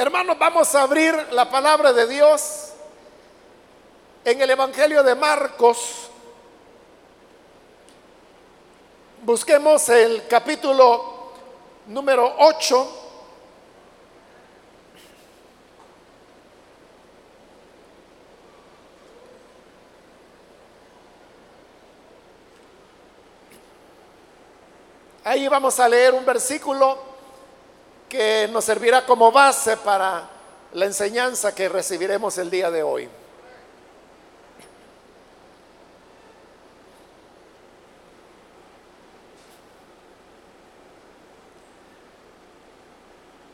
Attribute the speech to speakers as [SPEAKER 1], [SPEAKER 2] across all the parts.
[SPEAKER 1] Hermanos, vamos a abrir la palabra de Dios en el Evangelio de Marcos. Busquemos el capítulo número 8. Ahí vamos a leer un versículo que nos servirá como base para la enseñanza que recibiremos el día de hoy.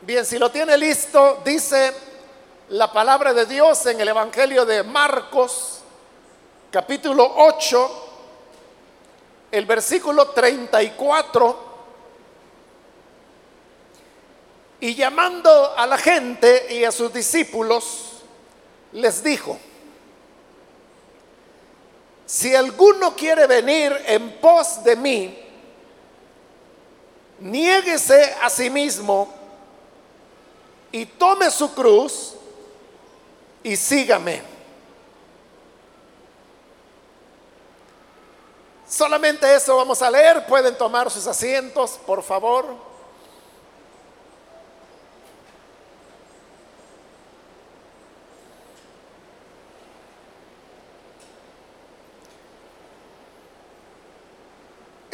[SPEAKER 1] Bien, si lo tiene listo, dice la palabra de Dios en el Evangelio de Marcos, capítulo 8, el versículo 34, y llamando a la gente y a sus discípulos, les dijo, si alguno quiere venir en pos de mí, niéguese a sí mismo y tome su cruz y sígame. Solamente eso vamos a leer. Pueden tomar sus asientos, por favor.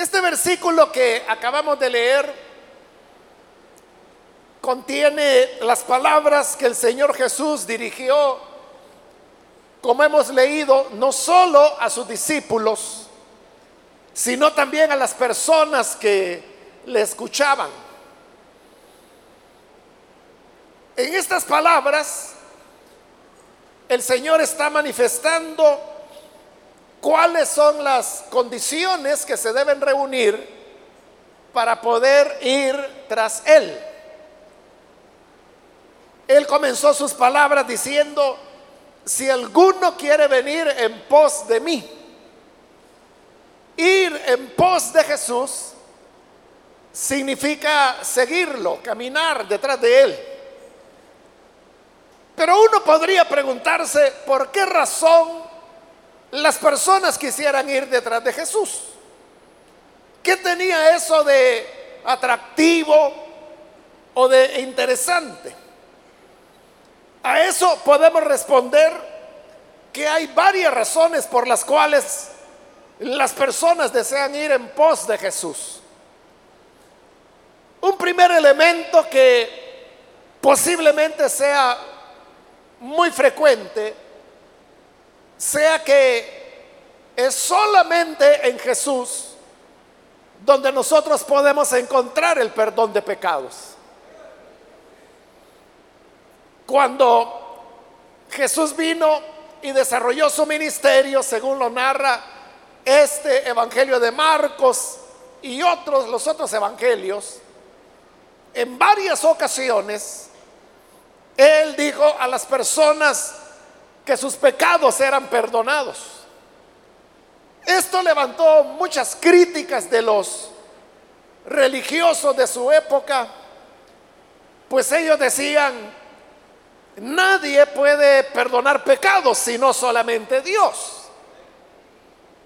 [SPEAKER 1] Este versículo que acabamos de leer contiene las palabras que el Señor Jesús dirigió, como hemos leído, no solo a sus discípulos, sino también a las personas que le escuchaban. En estas palabras, el Señor está manifestando cuáles son las condiciones que se deben reunir para poder ir tras Él. Él comenzó sus palabras diciendo, si alguno quiere venir en pos de mí, Ir en pos de Jesús significa seguirlo, caminar detrás de Él. Pero uno podría preguntarse por qué razón las personas quisieran ir detrás de Jesús. ¿Qué tenía eso de atractivo o de interesante? A eso podemos responder que hay varias razones por las cuales las personas desean ir en pos de Jesús. Un primer elemento que posiblemente sea muy frecuente, sea que es solamente en Jesús donde nosotros podemos encontrar el perdón de pecados. Cuando Jesús vino y desarrolló su ministerio, según lo narra este Evangelio de Marcos y otros, los otros evangelios, en varias ocasiones, Él dijo a las personas que sus pecados eran perdonados. Esto levantó muchas críticas de los religiosos de su época, pues ellos decían, nadie puede perdonar pecados sino solamente Dios.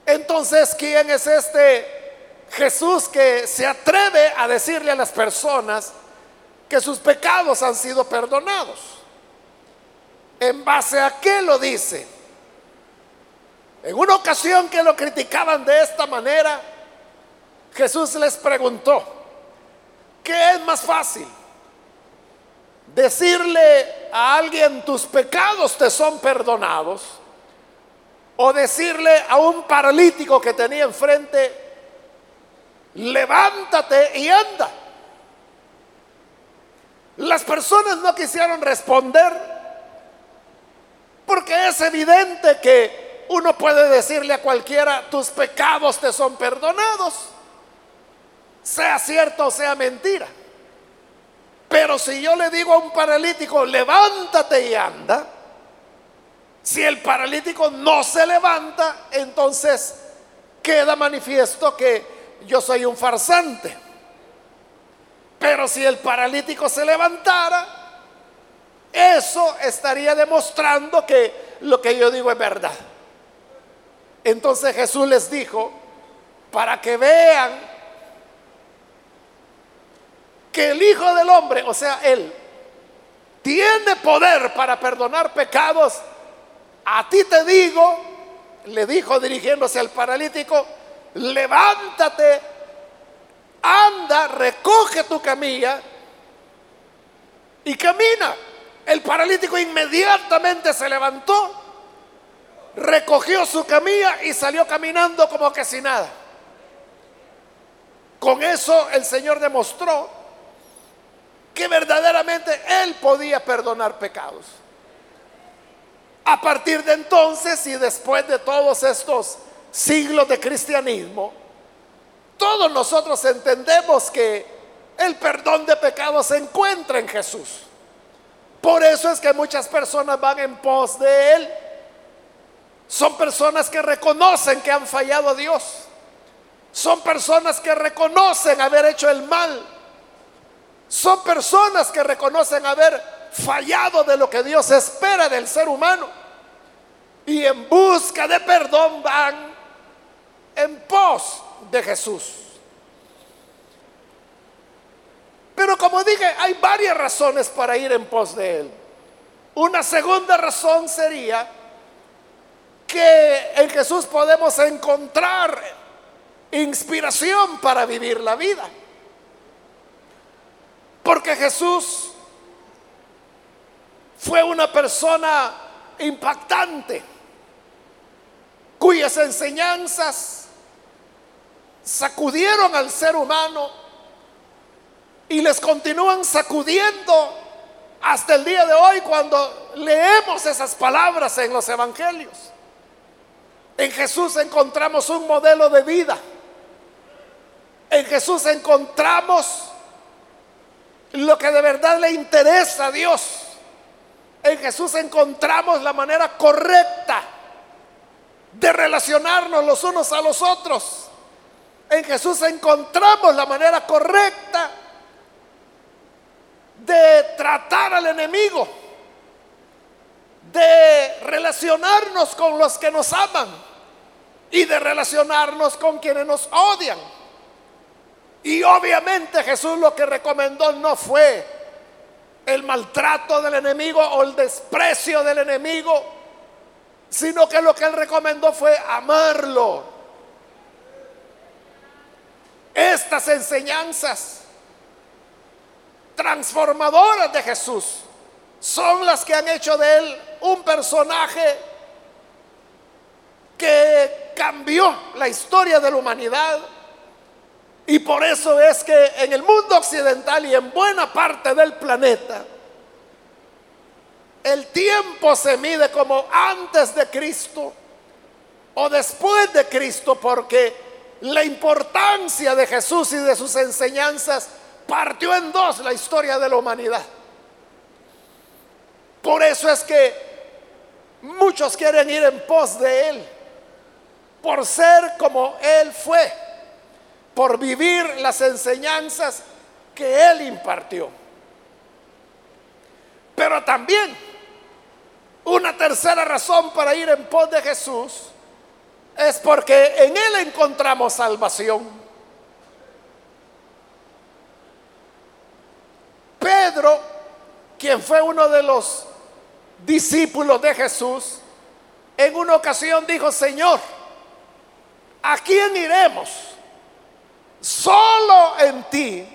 [SPEAKER 1] Entonces, ¿quién es este Jesús que se atreve a decirle a las personas que sus pecados han sido perdonados? ¿En base a qué lo dice? En una ocasión que lo criticaban de esta manera, Jesús les preguntó, ¿qué es más fácil? Decirle a alguien tus pecados te son perdonados o decirle a un paralítico que tenía enfrente, levántate y anda. Las personas no quisieron responder porque es evidente que uno puede decirle a cualquiera, tus pecados te son perdonados, sea cierto o sea mentira. Pero si yo le digo a un paralítico, levántate y anda, si el paralítico no se levanta, entonces queda manifiesto que yo soy un farsante. Pero si el paralítico se levantara, eso estaría demostrando que lo que yo digo es verdad. Entonces Jesús les dijo, para que vean que el Hijo del Hombre, o sea, Él, tiene poder para perdonar pecados, a ti te digo, le dijo dirigiéndose al paralítico, levántate, anda, recoge tu camilla y camina. El paralítico inmediatamente se levantó, recogió su camilla y salió caminando como que sin nada. Con eso el Señor demostró que verdaderamente Él podía perdonar pecados. A partir de entonces y después de todos estos siglos de cristianismo, todos nosotros entendemos que el perdón de pecados se encuentra en Jesús. Por eso es que muchas personas van en pos de Él. Son personas que reconocen que han fallado a Dios. Son personas que reconocen haber hecho el mal. Son personas que reconocen haber fallado de lo que Dios espera del ser humano. Y en busca de perdón van en pos de Jesús. Pero como dije, hay varias razones para ir en pos de Él. Una segunda razón sería que en Jesús podemos encontrar inspiración para vivir la vida. Porque Jesús fue una persona impactante, cuyas enseñanzas sacudieron al ser humano y les continúan sacudiendo hasta el día de hoy cuando leemos esas palabras en los evangelios. En Jesús encontramos un modelo de vida. En Jesús encontramos lo que de verdad le interesa a Dios. En Jesús encontramos la manera correcta de relacionarnos los unos a los otros. En Jesús encontramos la manera correcta de tratar al enemigo, de relacionarnos con los que nos aman y de relacionarnos con quienes nos odian. Y obviamente Jesús lo que recomendó no fue el maltrato del enemigo o el desprecio del enemigo, sino que lo que él recomendó fue amarlo. Estas enseñanzas transformadoras de Jesús son las que han hecho de él un personaje que cambió la historia de la humanidad. Y por eso es que en el mundo occidental y en buena parte del planeta, el tiempo se mide como antes de Cristo o después de Cristo, porque la importancia de Jesús y de sus enseñanzas partió en dos la historia de la humanidad. Por eso es que muchos quieren ir en pos de Él, por ser como Él fue, por vivir las enseñanzas que Él impartió. Pero también una tercera razón para ir en pos de Jesús es porque en Él encontramos salvación. Pedro, quien fue uno de los discípulos de Jesús, en una ocasión dijo, Señor, ¿a quién iremos? Solo en ti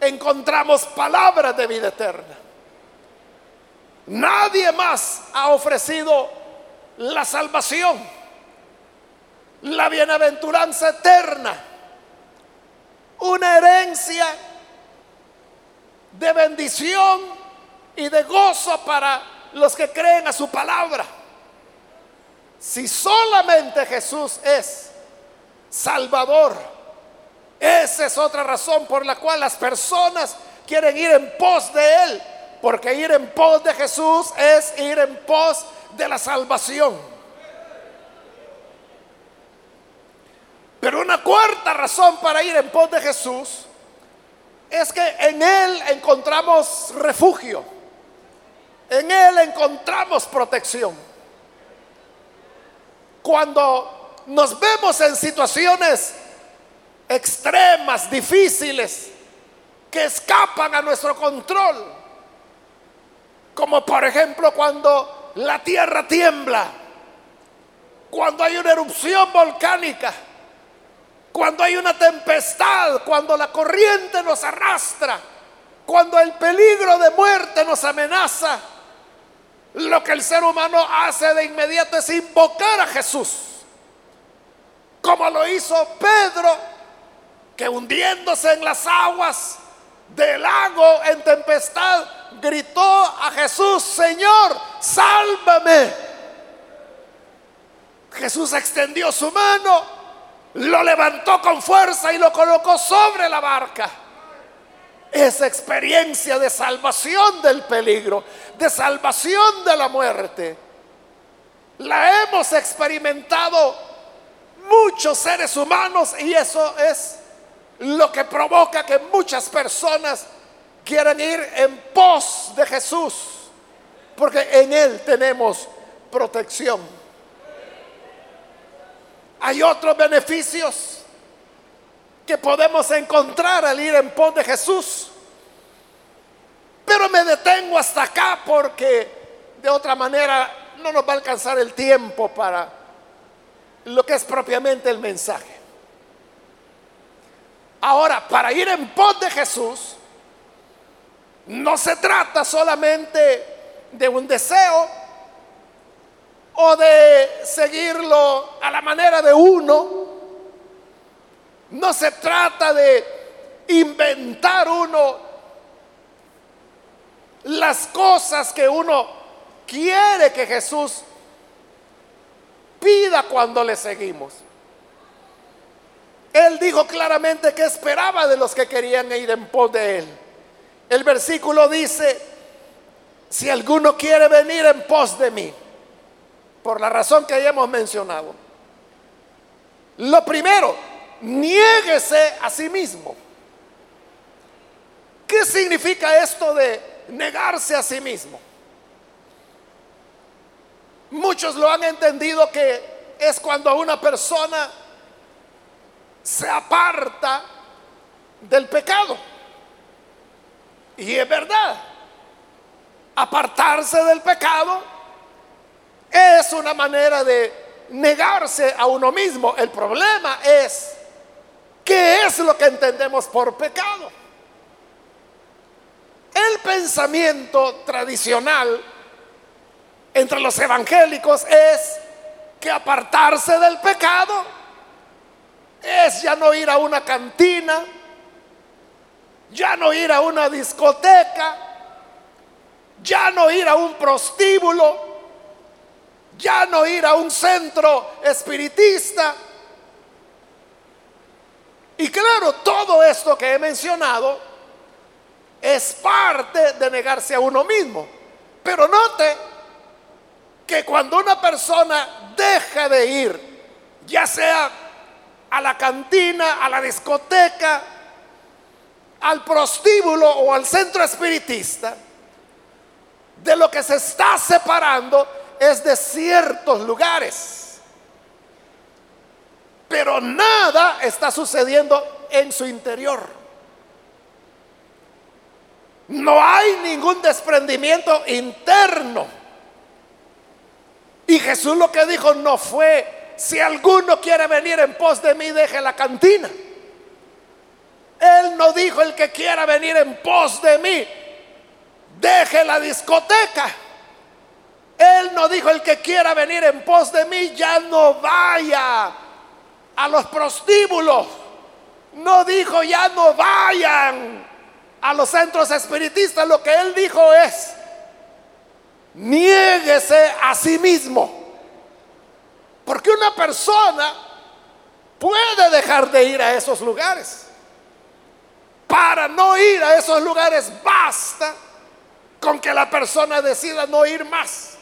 [SPEAKER 1] encontramos palabras de vida eterna. Nadie más ha ofrecido la salvación, la bienaventuranza eterna, una herencia de bendición y de gozo para los que creen a su palabra. Si solamente Jesús es Salvador, esa es otra razón por la cual las personas quieren ir en pos de Él, porque ir en pos de Jesús es ir en pos de la salvación. Pero una cuarta razón para ir en pos de Jesús es que en Él encontramos refugio. En Él encontramos protección. Cuando nos vemos en situaciones extremas, difíciles, que escapan a nuestro control, como por ejemplo cuando la tierra tiembla, cuando hay una erupción volcánica, cuando hay una tempestad, cuando la corriente nos arrastra, cuando el peligro de muerte nos amenaza, lo que el ser humano hace de inmediato es invocar a Jesús, como lo hizo Pedro, que hundiéndose en las aguas del lago en tempestad, gritó a Jesús, Señor, sálvame. Jesús extendió su mano, lo levantó con fuerza y lo colocó sobre la barca. Esa experiencia de salvación del peligro, de salvación de la muerte, la hemos experimentado muchos seres humanos y eso es lo que provoca que muchas personas quieran ir en pos de Jesús, porque en Él tenemos protección. Hay otros beneficios que podemos encontrar al ir en pos de Jesús, pero me detengo hasta acá porque de otra manera no nos va a alcanzar el tiempo para lo que es propiamente el mensaje. Ahora, para ir en pos de Jesús, no se trata solamente de un deseo o de seguirlo a la manera de uno. No se trata de inventar uno las cosas que uno quiere que Jesús pida cuando le seguimos. Él dijo claramente que esperaba de los que querían ir en pos de él. El versículo dice, si alguno quiere venir en pos de mí, por la razón que ya hemos mencionado, lo primero, niéguese a sí mismo. ¿Qué significa esto de negarse a sí mismo? Muchos lo han entendido que es cuando una persona se aparta del pecado. Y es verdad, apartarse del pecado es una manera de negarse a uno mismo. El problema es, ¿qué es lo que entendemos por pecado? El pensamiento tradicional entre los evangélicos es que apartarse del pecado es ya no ir a una cantina, ya no ir a una discoteca, ya no ir a un prostíbulo, ya no ir a un centro espiritista. Y claro, todo esto que he mencionado es parte de negarse a uno mismo. Pero note que cuando una persona deja de ir, ya sea a la cantina, a la discoteca, al prostíbulo o al centro espiritista, de lo que se está separando es de ciertos lugares. Pero nada está sucediendo en su interior. No hay ningún desprendimiento interno. Y Jesús lo que dijo no fue si alguno quiere venir en pos de mí, deje la cantina. Él no dijo el que quiera venir en pos de mí, deje la discoteca. Él no dijo el que quiera venir en pos de mí, ya no vaya a los prostíbulos. No dijo ya no vayan a los centros espiritistas. Lo que él dijo es, niéguese a sí mismo. Porque una persona puede dejar de ir a esos lugares. Para no ir a esos lugares basta con que la persona decida no ir más.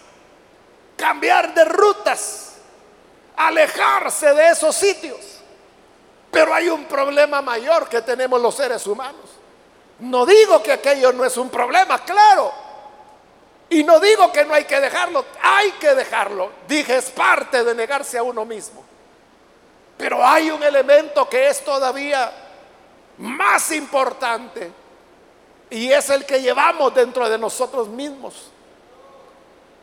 [SPEAKER 1] Cambiar de rutas. Alejarse de esos sitios. Pero hay un problema mayor que tenemos los seres humanos. No digo que aquello no es un problema, claro. Y no digo que no hay que dejarlo, hay que dejarlo. Dije, es parte de negarse a uno mismo. Pero hay un elemento que es todavía más importante y es el que llevamos dentro de nosotros mismos.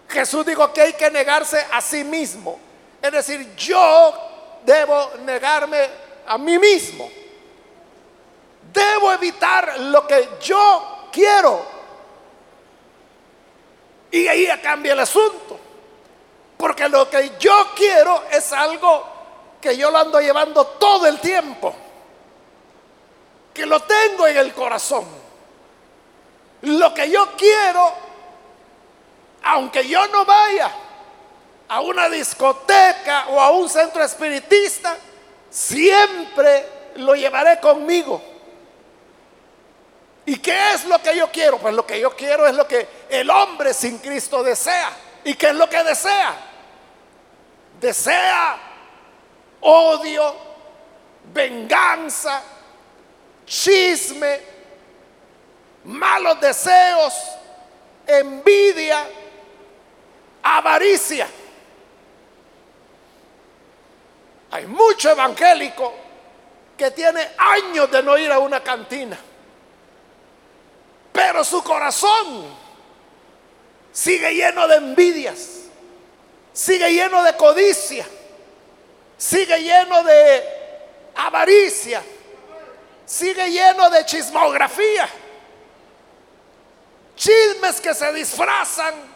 [SPEAKER 1] Jesús dijo que hay que negarse a sí mismo. Es decir, yo debo negarme a mí mismo. Debo evitar lo que yo quiero. Y ahí cambia el asunto. Porque lo que yo quiero es algo que yo lo ando llevando todo el tiempo. Que lo tengo en el corazón. Lo que yo quiero, aunque yo no vaya a una discoteca o a un centro espiritista, siempre lo llevaré conmigo. ¿Y qué es lo que yo quiero? Pues lo que yo quiero es lo que el hombre sin Cristo desea. ¿Y qué es lo que desea? Desea odio, venganza, chisme, malos deseos, envidia, avaricia. Hay mucho evangélico que tiene años de no ir a una cantina, pero su corazón sigue lleno de envidias, sigue lleno de codicia, sigue lleno de avaricia, sigue lleno de chismografía, chismes que se disfrazan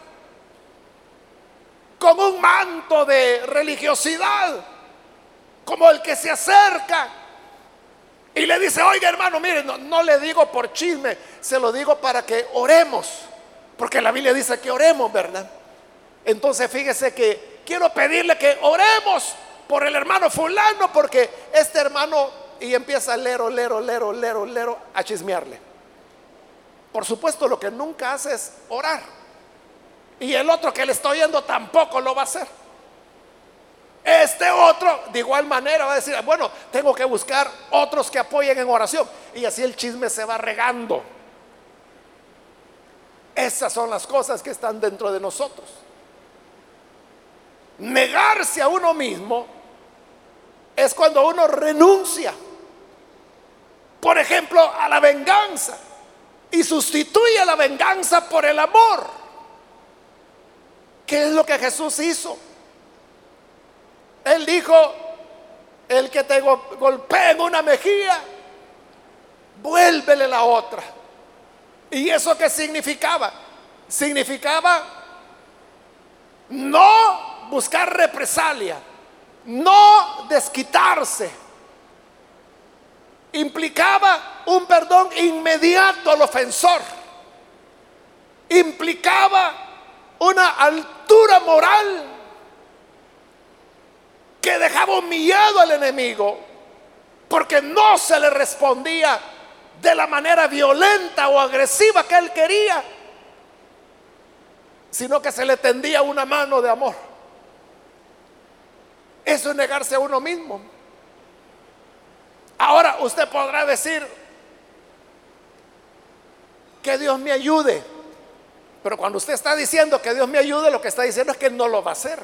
[SPEAKER 1] con un manto de religiosidad como el que se acerca y le dice, oiga hermano, mire, no, le digo por chisme, se lo digo para que oremos, porque la Biblia dice que oremos, ¿verdad? Entonces fíjese que quiero pedirle que oremos por el hermano fulano, porque este hermano, y empieza a leer, leer, leer, leer, leer, a chismearle. Por supuesto, lo que nunca hace es orar. Y el otro que le está oyendo tampoco lo va a hacer. Este otro, de igual manera, va a decir, bueno, tengo que buscar otros que apoyen en oración. Y así el chisme se va regando. Esas son las cosas que están dentro de nosotros. Negarse a uno mismo es cuando uno renuncia, por ejemplo, a la venganza y sustituye la venganza por el amor. ¿Qué es lo que Jesús hizo? Él dijo, el que te golpea en una mejilla, vuélvele la otra. ¿Y eso qué significaba? Significaba no buscar represalia, no desquitarse. Implicaba un perdón inmediato al ofensor. Implicaba una altura moral que dejaba humillado al enemigo porque no se le respondía de la manera violenta o agresiva que él quería, sino que se le tendía una mano de amor. Eso es negarse a uno mismo. Ahora usted podrá decir que Dios me ayude, pero cuando usted está diciendo que Dios me ayude, lo que está diciendo es que no lo va a hacer.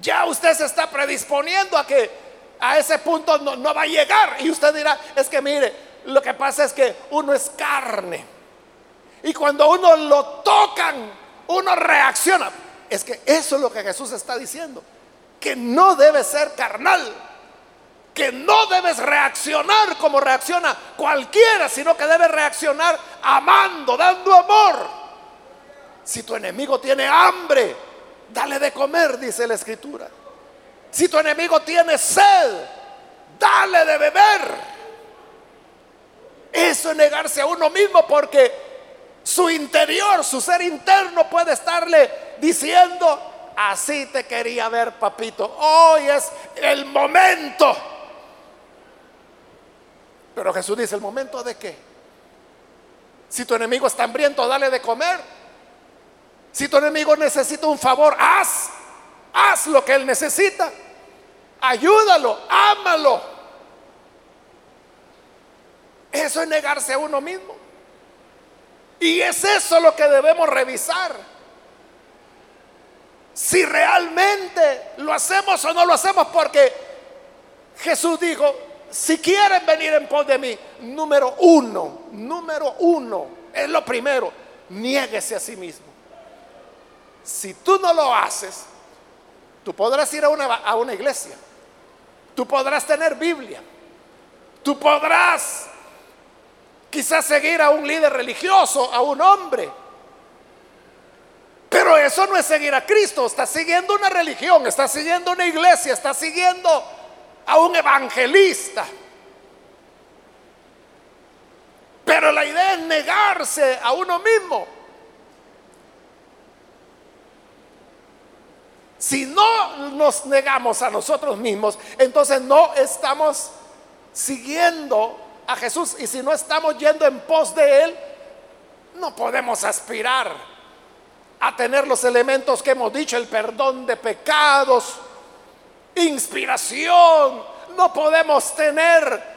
[SPEAKER 1] Ya usted se está predisponiendo a que a ese punto no, no va a llegar. Y usted dirá, es que mire, lo que pasa es que uno es carne. Y cuando uno lo tocan, uno reacciona. Es que eso es lo que Jesús está diciendo. Que no debe ser carnal. Que no debes reaccionar como reacciona cualquiera, sino que debes reaccionar amando, dando amor. Si tu enemigo tiene hambre, dale de comer, dice la escritura. Si tu enemigo tiene sed, dale de beber. Eso es negarse a uno mismo porque su interior, su ser interno puede estarle diciendo, así te quería ver, papito. Hoy es el momento. Pero Jesús dice, ¿el momento de qué? Si tu enemigo está hambriento, dale de comer. Si tu enemigo necesita un favor, haz. Haz lo que él necesita. Ayúdalo, ámalo. Eso es negarse a uno mismo. Y es eso lo que debemos revisar. Si realmente lo hacemos o no lo hacemos, porque Jesús dijo, si quieren venir en pos de mí, número uno, número uno, es lo primero, niéguese a sí mismo. Si tú no lo haces, tú podrás ir a una, a una iglesia, tú podrás tener Biblia, tú podrás quizás seguir a un líder religioso, a un hombre. Pero eso no es seguir a Cristo, está siguiendo una religión, está siguiendo una iglesia, está siguiendo a un evangelista. Pero la idea es negarse a uno mismo. Si no nos negamos a nosotros mismos, entonces no estamos siguiendo a Jesús y si no estamos yendo en pos de Él, no podemos aspirar a tener los elementos que hemos dicho, el perdón de pecados, inspiración, no podemos tener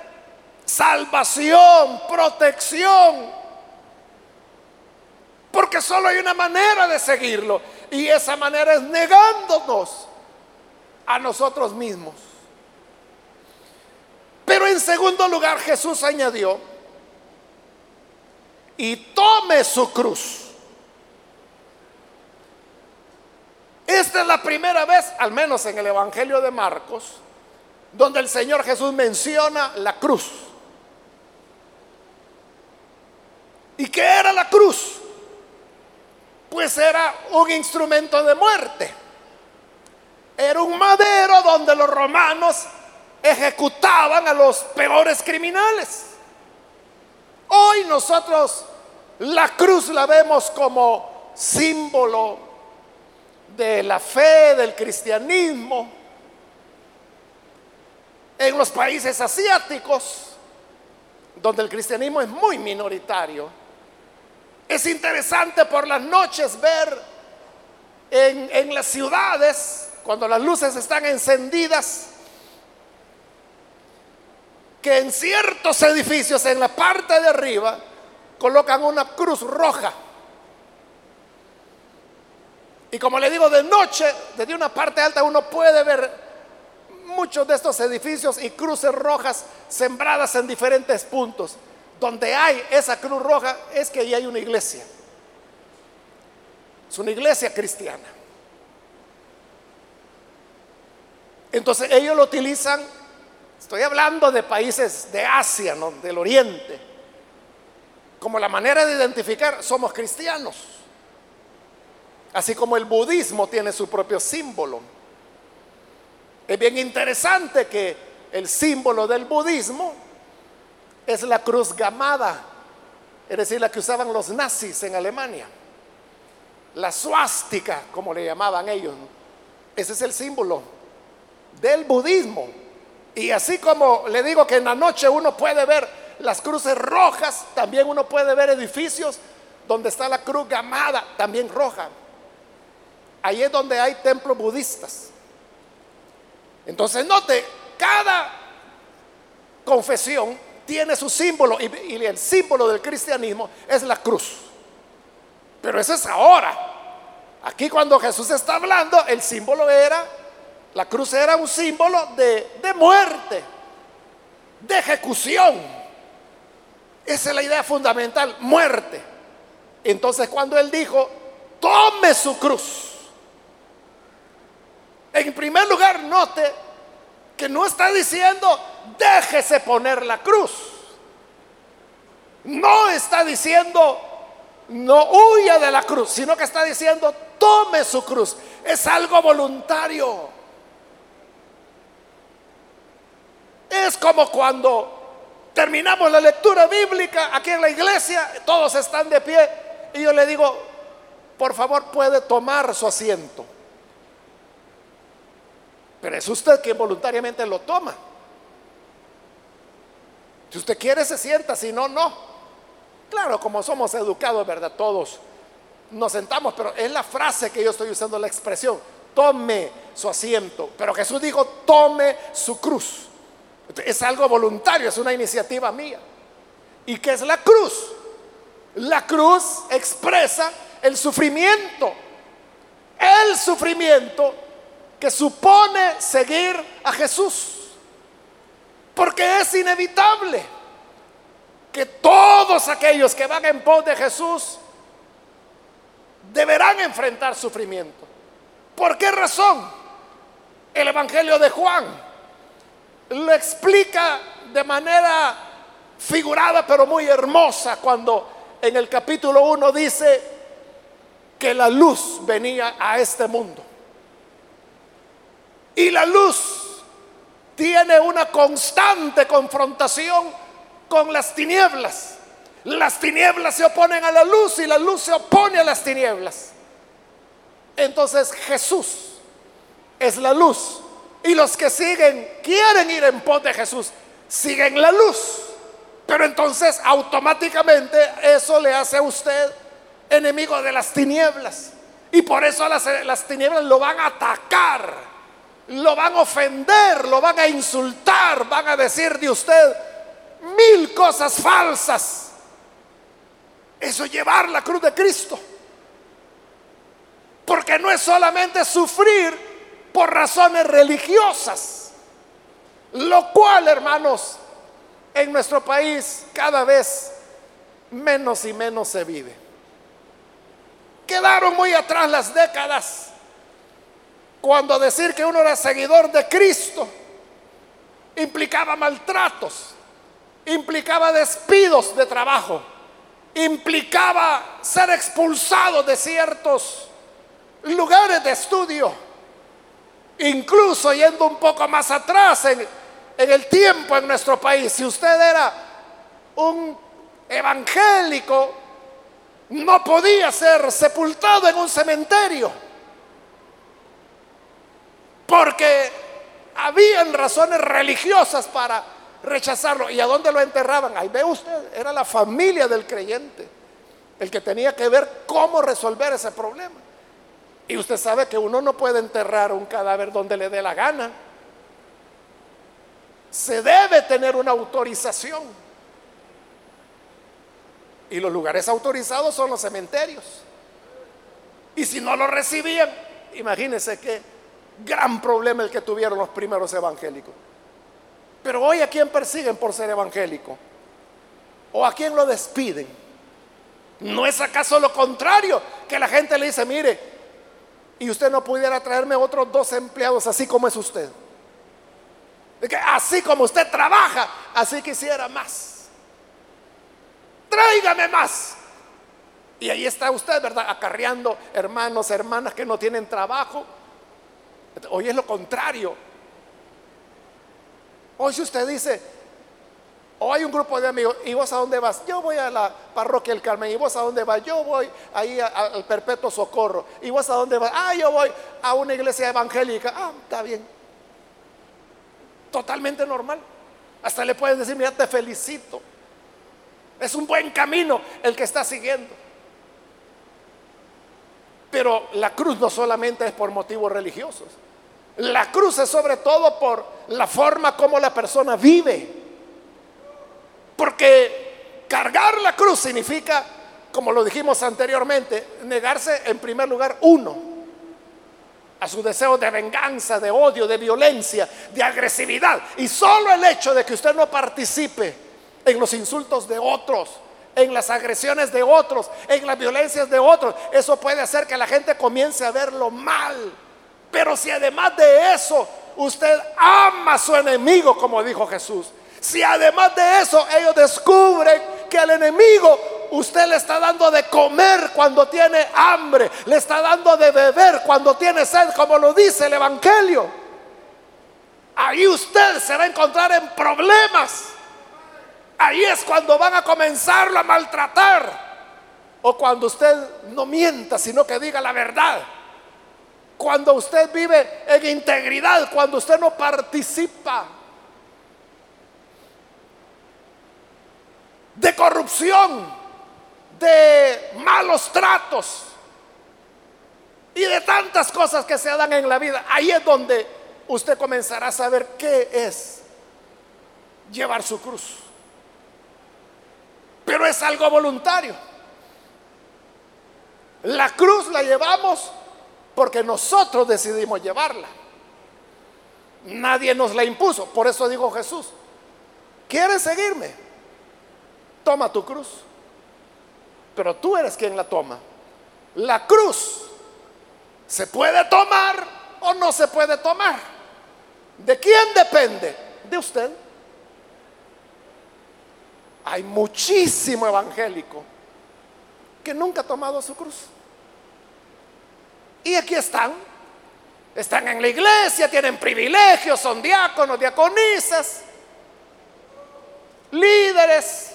[SPEAKER 1] salvación, protección, porque solo hay una manera de seguirlo y esa manera es negándonos a nosotros mismos. Pero en segundo lugar Jesús añadió, y tome su cruz. Esta es la primera vez, al menos en el Evangelio de Marcos, donde el Señor Jesús menciona la cruz. ¿Y qué era la cruz? Pues era un instrumento de muerte. Era un madero donde los romanos ejecutaban a los peores criminales. Hoy nosotros la cruz la vemos como símbolo de la fe, del cristianismo. En los países asiáticos, donde el cristianismo es muy minoritario, es interesante por las noches ver en, en las ciudades, cuando las luces están encendidas, que en ciertos edificios, en la parte de arriba, colocan una cruz roja. Y como le digo, de noche, desde una parte alta, uno puede ver muchos de estos edificios y cruces rojas sembradas en diferentes puntos. Donde hay esa cruz roja es que ahí hay una iglesia. Es una iglesia cristiana. Entonces ellos lo utilizan Estoy hablando de países de Asia, del Oriente. Como la manera de identificar, somos cristianos. Así como el budismo tiene su propio símbolo. Es bien interesante que el símbolo del budismo es la cruz gamada, es decir, la que usaban los nazis en Alemania. La suástica, como le llamaban ellos. Ese es el símbolo del budismo. Y así como le digo que en la noche uno puede ver las cruces rojas, también uno puede ver edificios donde está la cruz gamada, también roja. Ahí es donde hay templos budistas. Entonces note, cada confesión tiene su símbolo y, el símbolo del cristianismo es la cruz. Pero eso es ahora. Aquí cuando Jesús está hablando, el símbolo era la cruz era un símbolo de, muerte, de ejecución. Esa es la idea fundamental, muerte. Entonces cuando él dijo, tome su cruz. En primer lugar, note que no está diciendo, déjese poner la cruz. No está diciendo, no huya de la cruz, sino que está diciendo, tome su cruz. Es algo voluntario. Es como cuando terminamos la lectura bíblica aquí en la iglesia, todos están de pie y yo le digo, por favor puede tomar su asiento. Pero es usted quien voluntariamente lo toma. Si usted quiere se sienta, si no, no. Claro, como somos educados, ¿verdad? Todos nos sentamos, pero es la frase que yo estoy usando, la expresión, tome su asiento. Pero Jesús dijo, tome su cruz. Es algo voluntario, es una iniciativa mía. ¿Y qué es la cruz? La cruz expresa el sufrimiento, el sufrimiento que supone seguir a Jesús. Porque es inevitable que todos aquellos que van en pos de Jesús deberán enfrentar sufrimiento. ¿Por qué razón? El Evangelio de Juan lo explica de manera figurada pero muy hermosa cuando en el capítulo 1 dice que la luz venía a este mundo. Y la luz tiene una constante confrontación con las tinieblas. Las tinieblas se oponen a la luz y la luz se opone a las tinieblas. Entonces Jesús es la luz. Y los que siguen, quieren ir en pos de Jesús, siguen la luz. Pero entonces automáticamente eso le hace a usted enemigo de las tinieblas. Y por eso las, las tinieblas lo van a atacar, lo van a ofender, lo van a insultar, van a decir de usted mil cosas falsas. Eso es llevar la cruz de Cristo. Porque no es solamente sufrir por razones religiosas, lo cual, hermanos, en nuestro país cada vez menos y menos se vive. Quedaron muy atrás las décadas cuando decir que uno era seguidor de Cristo implicaba maltratos, implicaba despidos de trabajo, implicaba ser expulsado de ciertos lugares de estudio, incluso yendo un poco más atrás en en el tiempo en nuestro país, si usted era un evangélico, no podía ser sepultado en un cementerio. Porque habían razones religiosas para rechazarlo. ¿Y a dónde lo enterraban? Ahí ve usted, era la familia del creyente el que tenía que ver cómo resolver ese problema. Y usted sabe que uno no puede enterrar un cadáver donde le dé la gana se debe tener una autorización. Y los lugares autorizados son los cementerios. Y si no lo recibían, imagínense qué gran problema el que tuvieron los primeros evangélicos. Pero hoy a quién persiguen por ser evangélico? ¿O a quién lo despiden? ¿No es acaso lo contrario? Que la gente le dice, mire, y usted no pudiera traerme otros dos empleados así como es usted que así como usted trabaja, así quisiera más. Tráigame más. Y ahí está usted, ¿verdad? Acarreando hermanos, hermanas que no tienen trabajo. Hoy es lo contrario. Hoy si usted dice, o hay un grupo de amigos, ¿y vos a dónde vas? Yo voy a la parroquia del Carmen. ¿Y vos a dónde vas? Yo voy ahí al Perpetuo Socorro. ¿Y vos a dónde vas? Ah, yo voy a una iglesia evangélica. Ah, está bien totalmente normal. Hasta le puedes decir, mira, te felicito. Es un buen camino el que está siguiendo. Pero la cruz no solamente es por motivos religiosos. La cruz es sobre todo por la forma como la persona vive. Porque cargar la cruz significa, como lo dijimos anteriormente, negarse en primer lugar uno a su deseo de venganza, de odio, de violencia, de agresividad. Y solo el hecho de que usted no participe en los insultos de otros, en las agresiones de otros, en las violencias de otros, eso puede hacer que la gente comience a verlo mal. Pero si además de eso usted ama a su enemigo, como dijo Jesús, si además de eso ellos descubren que al enemigo Usted le está dando de comer cuando tiene hambre, le está dando de beber cuando tiene sed, como lo dice el Evangelio. Ahí usted se va a encontrar en problemas. Ahí es cuando van a comenzarlo a maltratar. O cuando usted no mienta, sino que diga la verdad. Cuando usted vive en integridad, cuando usted no participa de corrupción, de malos tratos y de tantas cosas que se dan en la vida. Ahí es donde usted comenzará a saber qué es llevar su cruz. Pero es algo voluntario. La cruz la llevamos porque nosotros decidimos llevarla. Nadie nos la impuso. Por eso dijo Jesús, ¿quieres seguirme? Toma tu cruz. Pero tú eres quien la toma. La cruz se puede tomar o no se puede tomar. ¿De quién depende? De usted. Hay muchísimo evangélico que nunca ha tomado su cruz. Y aquí están. Están en la iglesia, tienen privilegios, son diáconos, diaconisas, líderes,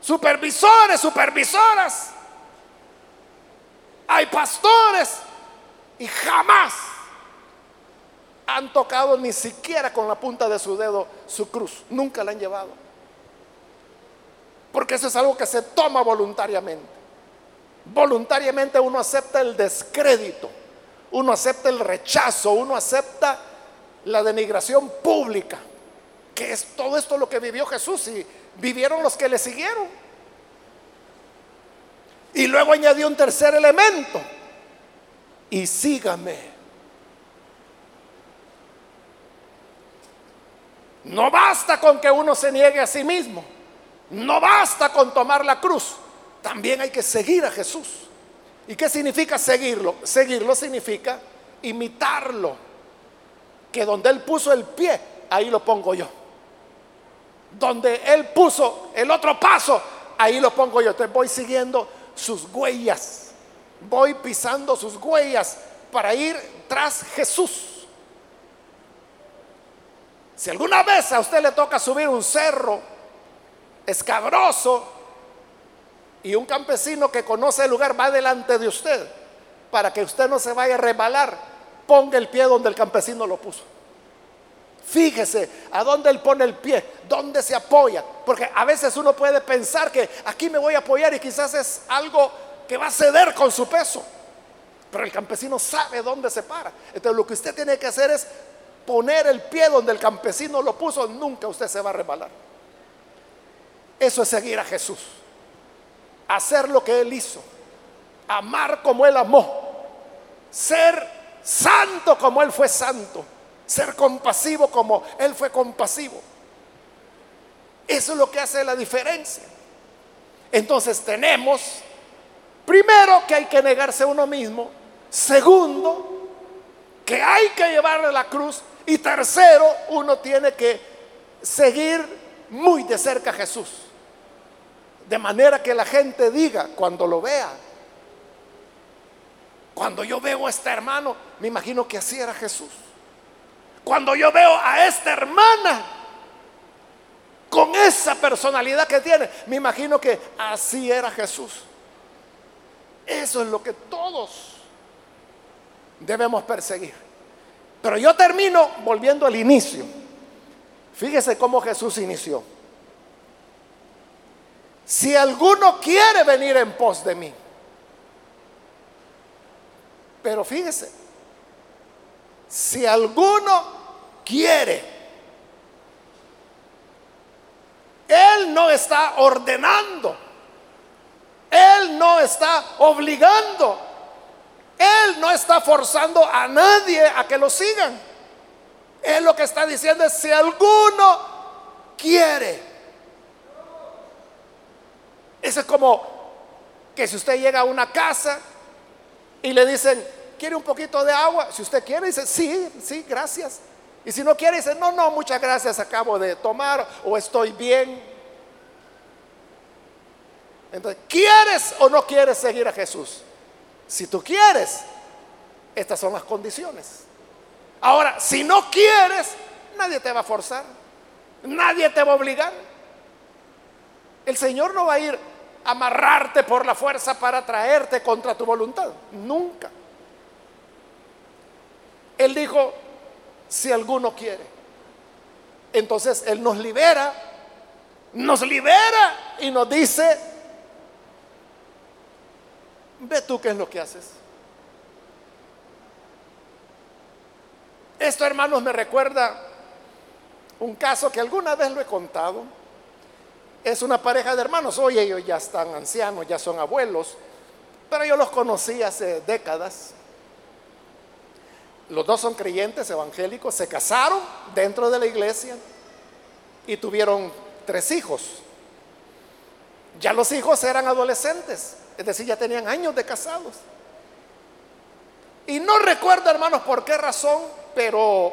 [SPEAKER 1] supervisores, supervisoras. Hay pastores y jamás han tocado ni siquiera con la punta de su dedo su cruz. Nunca la han llevado. Porque eso es algo que se toma voluntariamente. Voluntariamente uno acepta el descrédito, uno acepta el rechazo, uno acepta la denigración pública, que es todo esto lo que vivió Jesús y vivieron los que le siguieron. Y luego añadió un tercer elemento, y sígame. No basta con que uno se niegue a sí mismo, no basta con tomar la cruz también hay que seguir a Jesús. ¿Y qué significa seguirlo? Seguirlo significa imitarlo. Que donde Él puso el pie, ahí lo pongo yo. Donde Él puso el otro paso, ahí lo pongo yo. Entonces voy siguiendo sus huellas. Voy pisando sus huellas para ir tras Jesús. Si alguna vez a usted le toca subir un cerro escabroso, y un campesino que conoce el lugar va delante de usted para que usted no se vaya a rebalar. Ponga el pie donde el campesino lo puso. Fíjese a dónde él pone el pie, dónde se apoya. Porque a veces uno puede pensar que aquí me voy a apoyar y quizás es algo que va a ceder con su peso. Pero el campesino sabe dónde se para. Entonces lo que usted tiene que hacer es poner el pie donde el campesino lo puso. Nunca usted se va a rebalar. Eso es seguir a Jesús hacer lo que Él hizo, amar como Él amó, ser santo como Él fue santo, ser compasivo como Él fue compasivo. Eso es lo que hace la diferencia. Entonces tenemos, primero, que hay que negarse a uno mismo, segundo, que hay que llevarle la cruz y tercero, uno tiene que seguir muy de cerca a Jesús. De manera que la gente diga cuando lo vea, cuando yo veo a este hermano, me imagino que así era Jesús. Cuando yo veo a esta hermana con esa personalidad que tiene, me imagino que así era Jesús. Eso es lo que todos debemos perseguir. Pero yo termino volviendo al inicio. Fíjese cómo Jesús inició. Si alguno quiere venir en pos de mí. Pero fíjese, si alguno quiere, Él no está ordenando, Él no está obligando, Él no está forzando a nadie a que lo sigan. Él lo que está diciendo es, si alguno quiere, eso es como que si usted llega a una casa y le dicen, ¿quiere un poquito de agua? Si usted quiere, dice, sí, sí, gracias. Y si no quiere, dice, no, no, muchas gracias, acabo de tomar o estoy bien. Entonces, ¿quieres o no quieres seguir a Jesús? Si tú quieres, estas son las condiciones. Ahora, si no quieres, nadie te va a forzar, nadie te va a obligar. El Señor no va a ir amarrarte por la fuerza para traerte contra tu voluntad. Nunca. Él dijo, si alguno quiere. Entonces Él nos libera, nos libera y nos dice, ve tú qué es lo que haces. Esto, hermanos, me recuerda un caso que alguna vez lo he contado es una pareja de hermanos. Hoy ellos ya están ancianos, ya son abuelos. Pero yo los conocí hace décadas. Los dos son creyentes evangélicos, se casaron dentro de la iglesia y tuvieron tres hijos. Ya los hijos eran adolescentes, es decir, ya tenían años de casados. Y no recuerdo, hermanos, por qué razón, pero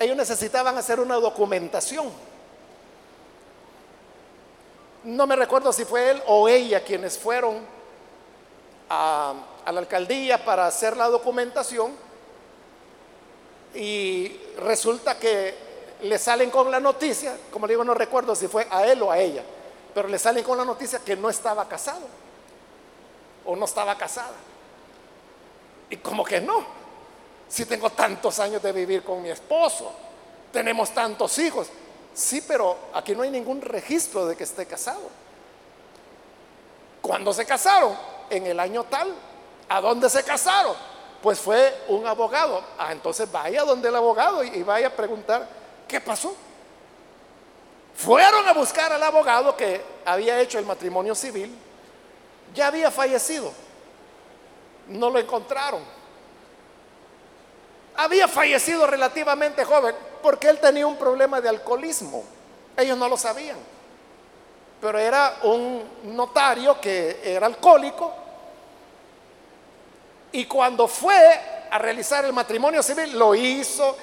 [SPEAKER 1] ellos necesitaban hacer una documentación. No me recuerdo si fue él o ella quienes fueron a, la alcaldía para hacer la documentación y resulta que le salen con la noticia, como digo, no recuerdo si fue a él o a ella, pero le salen con la noticia que no estaba casado o no estaba casada. Y como que no, si tengo tantos años de vivir con mi esposo, tenemos tantos hijos, sí, pero aquí no hay ningún registro de que esté casado. ¿Cuándo se casaron? En el año tal. ¿A dónde se casaron? Pues fue un abogado. Ah, entonces vaya donde el abogado y vaya a preguntar ¿Qué pasó? Fueron a buscar al abogado que había hecho el matrimonio civil. Ya había fallecido. No lo encontraron. Había fallecido relativamente joven porque él tenía un problema de alcoholismo. Ellos no lo sabían. Pero era un notario que era alcohólico. Y cuando fue a realizar el matrimonio civil, lo hizo,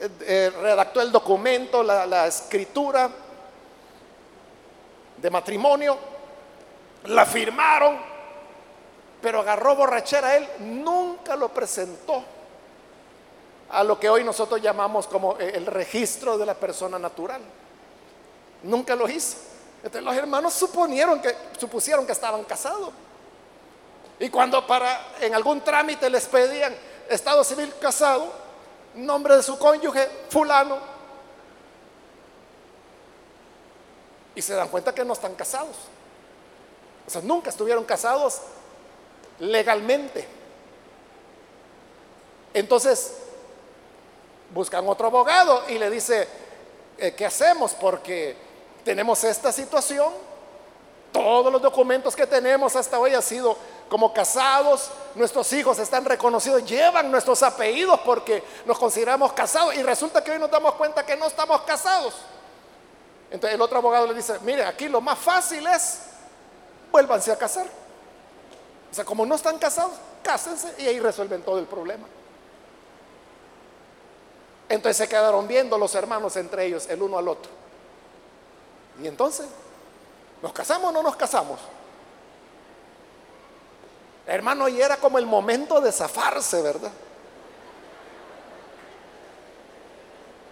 [SPEAKER 1] eh, redactó el documento, la, escritura de matrimonio, la firmaron, pero agarró borrachera él, nunca lo presentó a lo que hoy nosotros llamamos como el registro de la persona natural. Nunca lo hizo. Entonces los hermanos suponieron que, supusieron que estaban casados. Y cuando para en algún trámite les pedían estado civil casado, nombre de su cónyuge, fulano. Y se dan cuenta que no están casados. O sea, nunca estuvieron casados legalmente. Entonces, buscan otro abogado y le dice, eh, ¿qué hacemos? Porque tenemos esta situación, todos los documentos que tenemos hasta hoy han sido como casados, nuestros hijos están reconocidos, llevan nuestros apellidos porque nos consideramos casados y resulta que hoy nos damos cuenta que no estamos casados. Entonces el otro abogado le dice, mire, aquí lo más fácil es, vuélvanse a casar. O sea, como no están casados, cásense y ahí resuelven todo el problema. Entonces se quedaron viendo los hermanos entre ellos, el uno al otro. Y entonces, ¿nos casamos o no nos casamos? Hermano, y era como el momento de zafarse, ¿verdad?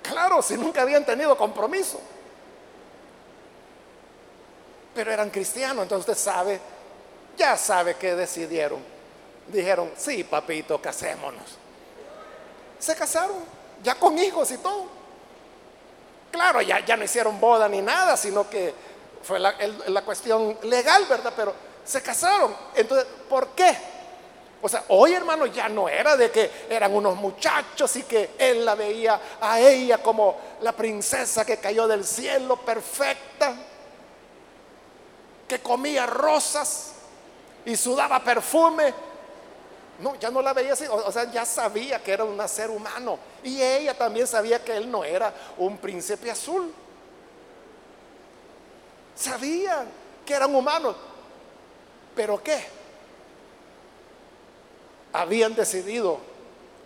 [SPEAKER 1] Claro, si nunca habían tenido compromiso. Pero eran cristianos, entonces usted sabe, ya sabe que decidieron. Dijeron, sí, papito, casémonos. Se casaron, ya con hijos y todo. Claro, ya, ya no hicieron boda ni nada, sino que fue la, la cuestión legal, ¿verdad? Pero se casaron. Entonces, ¿por qué? O sea, hoy hermano ya no era de que eran unos muchachos y que él la veía a ella como la princesa que cayó del cielo perfecta, que comía rosas y sudaba perfume. No, ya no la veía así, o, sea, ya sabía que era un ser humano y ella también sabía que él no era un príncipe azul. Sabían que eran humanos, ¿Pero qué? Habían decidido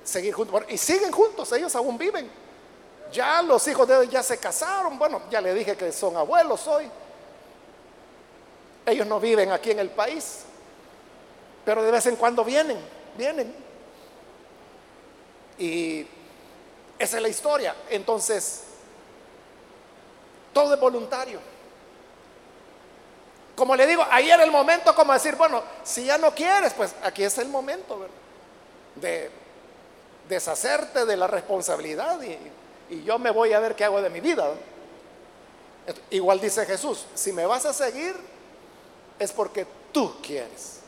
[SPEAKER 1] seguir juntos. Y siguen juntos, ellos aún viven. Ya los hijos de ellos ya se casaron. Bueno, ya le dije que son abuelos hoy. Ellos no viven aquí en el país. Pero de vez en cuando vienen, vienen. Y esa es la historia. Entonces, todo es voluntario. Como le digo, ahí era el momento como decir, bueno, si ya no quieres, pues aquí es el momento de deshacerte de la responsabilidad y, yo me voy a ver qué hago de mi vida. Igual dice Jesús, si me vas a seguir es porque tú quieres.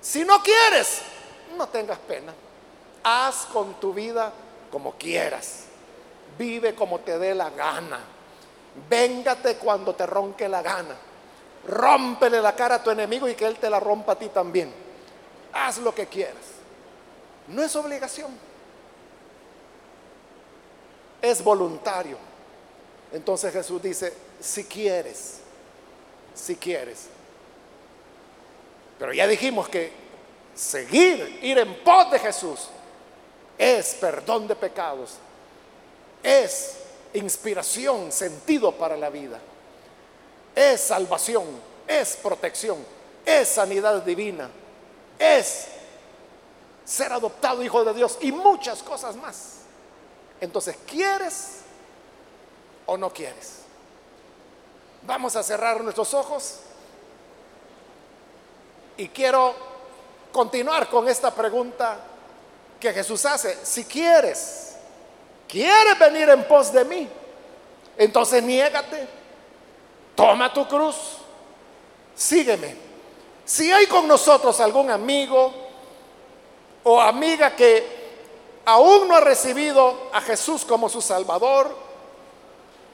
[SPEAKER 1] Si no quieres, no tengas pena. Haz con tu vida como quieras. Vive como te dé la gana. Véngate cuando te ronque la gana. rómpele la cara a tu enemigo y que él te la rompa a ti también. Haz lo que quieras. No es obligación. Es voluntario. Entonces Jesús dice, si quieres, si quieres. Pero ya dijimos que seguir, ir en pos de Jesús, es perdón de pecados, es inspiración, sentido para la vida, es salvación, es protección, es sanidad divina, es ser adoptado hijo de Dios y muchas cosas más. Entonces, ¿quieres o no quieres? Vamos a cerrar nuestros ojos y quiero continuar con esta pregunta que Jesús hace. Si quieres, quieres venir en pos de mí, entonces niégate, toma tu cruz, sígueme. Si hay con nosotros algún amigo o amiga que aún no ha recibido a Jesús como su Salvador,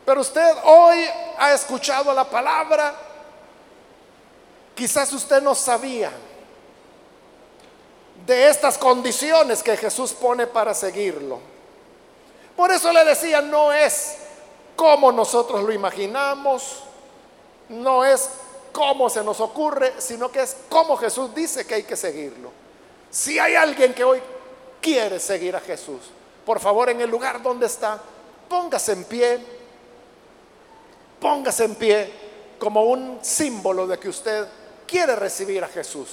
[SPEAKER 1] pero usted hoy ha escuchado la palabra, quizás usted no sabía de estas condiciones que Jesús pone para seguirlo. Por eso le decía, no es como nosotros lo imaginamos, no es como se nos ocurre, sino que es como Jesús dice que hay que seguirlo. Si hay alguien que hoy quiere seguir a Jesús, por favor en el lugar donde está, póngase en pie Póngase en pie como un símbolo de que usted quiere recibir a Jesús.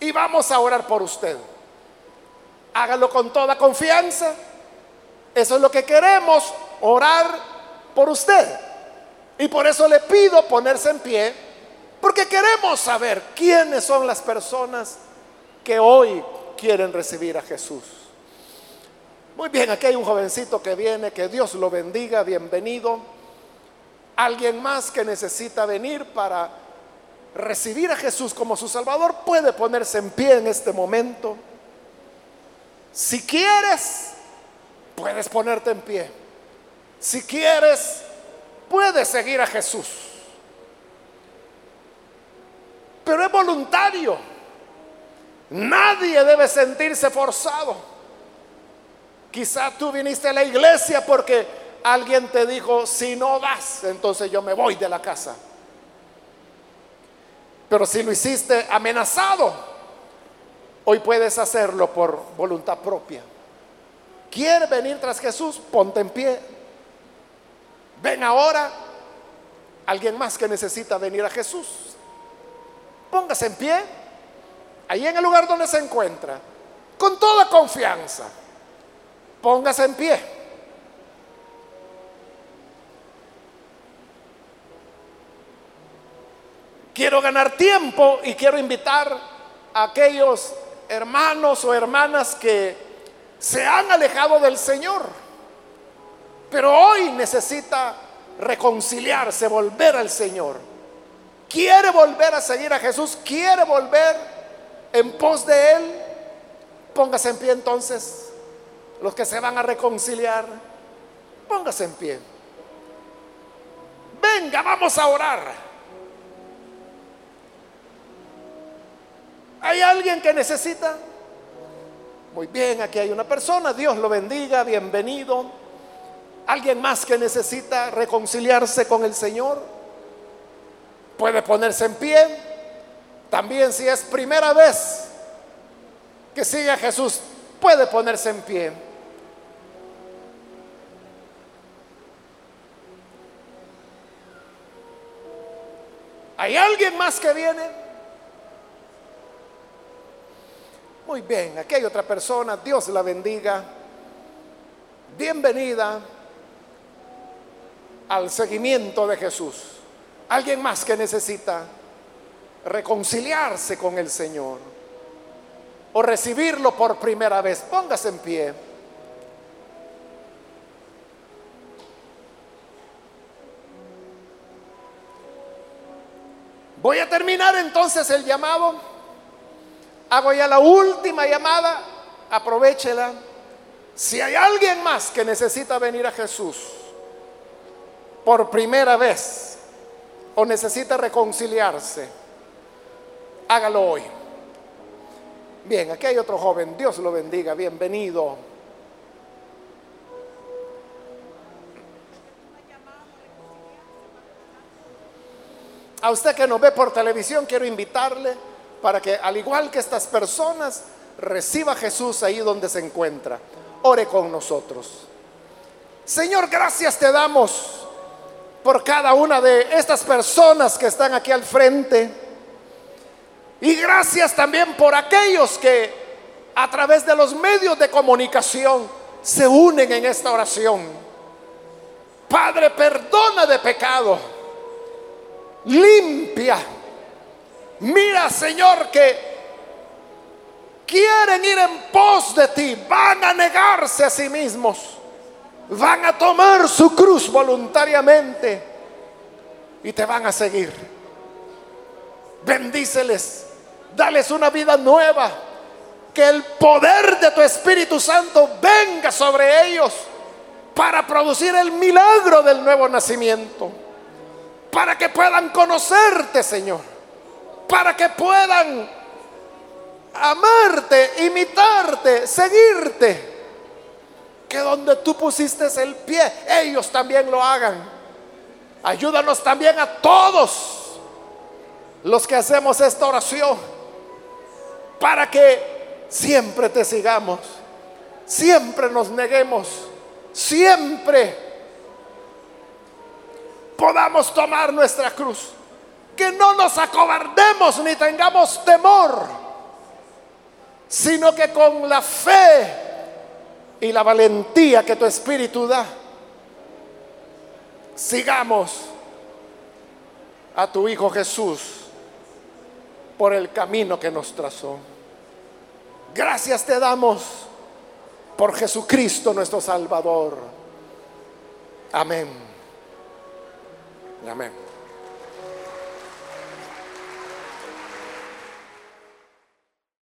[SPEAKER 1] Y vamos a orar por usted. Hágalo con toda confianza. Eso es lo que queremos, orar por usted. Y por eso le pido ponerse en pie, porque queremos saber quiénes son las personas que hoy quieren recibir a Jesús. Muy bien, aquí hay un jovencito que viene, que Dios lo bendiga, bienvenido alguien más que necesita venir para recibir a Jesús como su Salvador puede ponerse en pie en este momento. Si quieres, puedes ponerte en pie. Si quieres, puedes seguir a Jesús. Pero es voluntario. Nadie debe sentirse forzado. Quizá tú viniste a la iglesia porque alguien te dijo, si no das, entonces yo me voy de la casa. Pero si lo hiciste amenazado, hoy puedes hacerlo por voluntad propia. ¿Quieres venir tras Jesús? Ponte en pie. Ven ahora. Alguien más que necesita venir a Jesús. Póngase en pie. Ahí en el lugar donde se encuentra. Con toda confianza. Póngase en pie. Quiero ganar tiempo y quiero invitar a aquellos hermanos o hermanas que se han alejado del Señor, pero hoy necesita reconciliarse, volver al Señor. Quiere volver a seguir a Jesús, quiere volver en pos de Él. Póngase en pie entonces, los que se van a reconciliar, póngase en pie. Venga, vamos a orar. ¿Hay alguien que necesita? Muy bien, aquí hay una persona, Dios lo bendiga, bienvenido. ¿Alguien más que necesita reconciliarse con el Señor? Puede ponerse en pie. También si es primera vez que sigue a Jesús, puede ponerse en pie. ¿Hay alguien más que viene? Muy bien, aquí hay otra persona, Dios la bendiga. Bienvenida al seguimiento de Jesús. Alguien más que necesita reconciliarse con el Señor o recibirlo por primera vez. Póngase en pie. Voy a terminar entonces el llamado. Hago ya la última llamada, aprovechela. Si hay alguien más que necesita venir a Jesús por primera vez o necesita reconciliarse, hágalo hoy. Bien, aquí hay otro joven, Dios lo bendiga, bienvenido. A usted que nos ve por televisión, quiero invitarle para que, al igual que estas personas, reciba a Jesús ahí donde se encuentra. Ore con nosotros. Señor, gracias te damos por cada una de estas personas que están aquí al frente. Y gracias también por aquellos que a través de los medios de comunicación se unen en esta oración. Padre, perdona de pecado limpia. Mira, Señor, que quieren ir en pos de ti, van a negarse a sí mismos, van a tomar su cruz voluntariamente y te van a seguir. Bendíceles, dales una vida nueva, que el poder de tu Espíritu Santo venga sobre ellos para producir el milagro del nuevo nacimiento para que puedan conocerte, Señor, para que puedan amarte, imitarte, seguirte. Que donde tú pusiste el pie, ellos también lo hagan. Ayúdanos también a todos los que hacemos esta oración para que siempre te sigamos, siempre nos neguemos, siempre podamos tomar nuestra cruz. Que no nos acobardemos ni tengamos temor, sino que con la fe y la valentía que tu Espíritu da, sigamos a tu Hijo Jesús por el camino que nos trazó. Gracias te damos por Jesucristo nuestro Salvador. Amén. Amén.